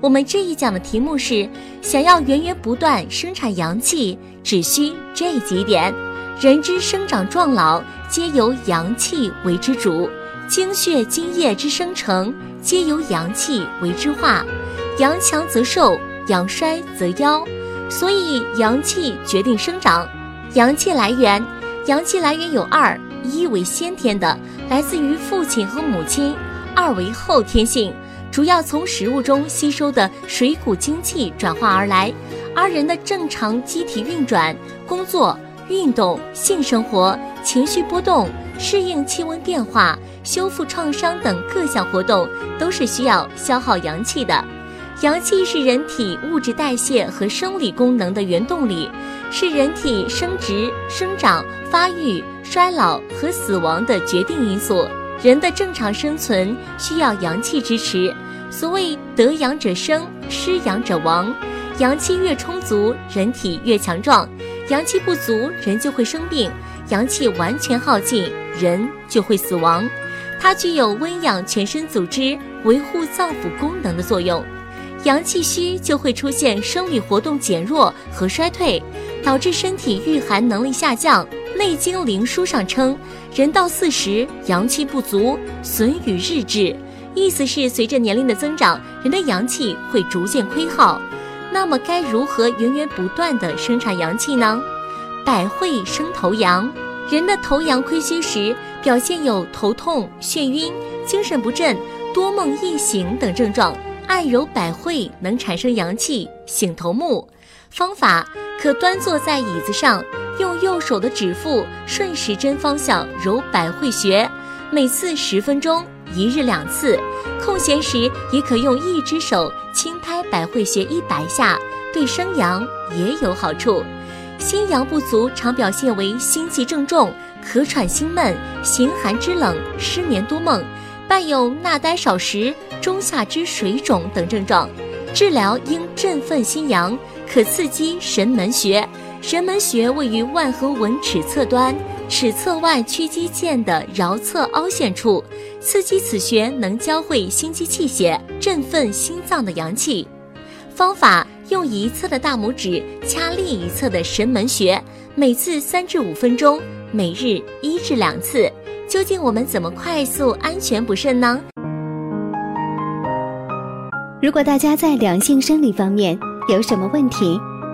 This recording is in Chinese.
我们这一讲的题目是：想要源源不断生产阳气，只需这几点。人之生长壮老，皆由阳气为之主；精血津液之生成，皆由阳气为之化。阳强则寿，阳衰则夭。所以，阳气决定生长。阳气来源，阳气来源有二：一为先天的，来自于父亲和母亲；二为后天性。主要从食物中吸收的水谷精气转化而来，而人的正常机体运转、工作、运动、性生活、情绪波动、适应气温变化、修复创伤等各项活动，都是需要消耗阳气的。阳气是人体物质代谢和生理功能的原动力，是人体生殖、生长、发育、衰老和死亡的决定因素。人的正常生存需要阳气支持，所谓得阳者生，失阳者亡。阳气越充足，人体越强壮；阳气不足，人就会生病；阳气完全耗尽，人就会死亡。它具有温养全身组织、维护脏腑功能的作用。阳气虚就会出现生理活动减弱和衰退，导致身体御寒能力下降。《内经·灵枢》上称，人到四十，阳气不足，损与日至。意思是，随着年龄的增长，人的阳气会逐渐亏耗。那么，该如何源源不断的生产阳气呢？百会生头阳，人的头阳亏虚时，表现有头痛、眩晕、精神不振、多梦易醒等症状。按揉百会能产生阳气，醒头目。方法可端坐在椅子上。用右手的指腹顺时针方向揉百会穴，每次十分钟，一日两次。空闲时也可用一只手轻拍百会穴一百下，对生阳也有好处。心阳不足常表现为心悸正重、咳喘心闷、形寒肢冷、失眠多梦，伴有纳呆少食、中下肢水肿等症状。治疗应振奋心阳，可刺激神门穴。神门穴位于腕和纹尺侧端，尺侧腕屈肌腱的桡侧凹陷处，刺激此穴能交汇心肌气血，振奋心脏的阳气。方法用一侧的大拇指掐另一侧的神门穴，每次三至五分钟，每日一至两次。究竟我们怎么快速安全补肾呢？如果大家在两性生理方面有什么问题？